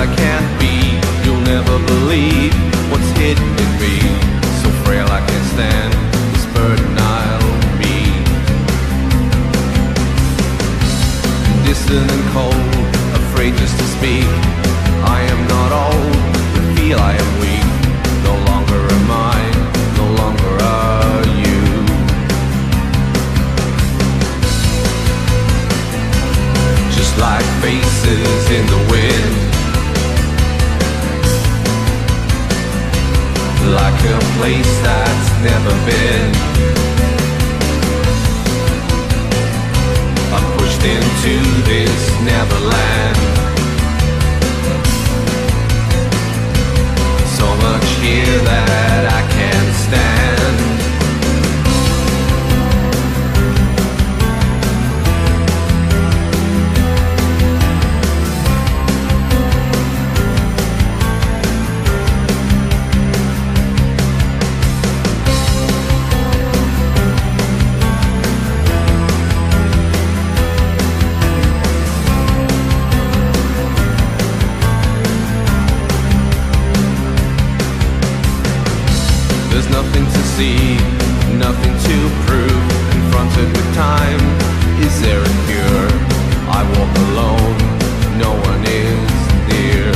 I can't be. You'll never believe what's hidden in me. Like a place that's never been. I'm pushed into this neverland. Nothing to see, nothing to prove. Confronted with time, is there a cure? I walk alone, no one is near.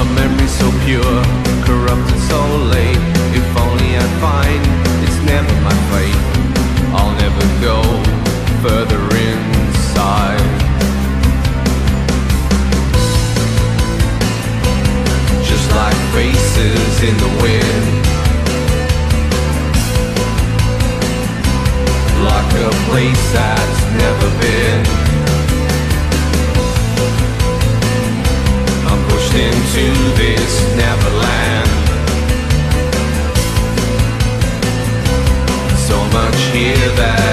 A memory so pure, corrupted so late. If only I'd find it's never my fate. I'll never go further place that's never been. I'm pushed into this neverland. So much here that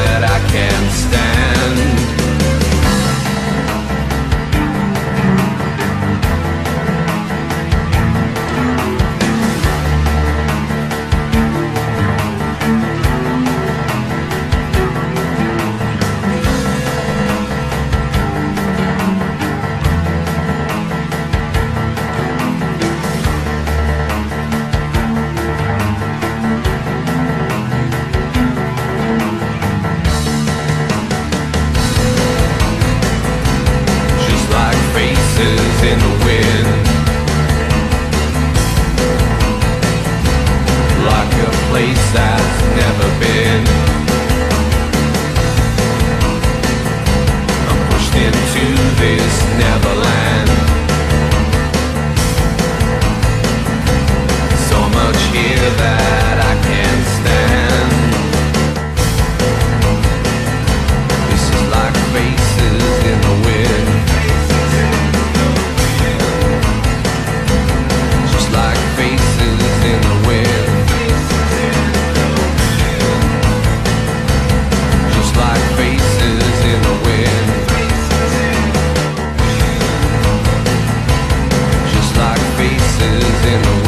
in the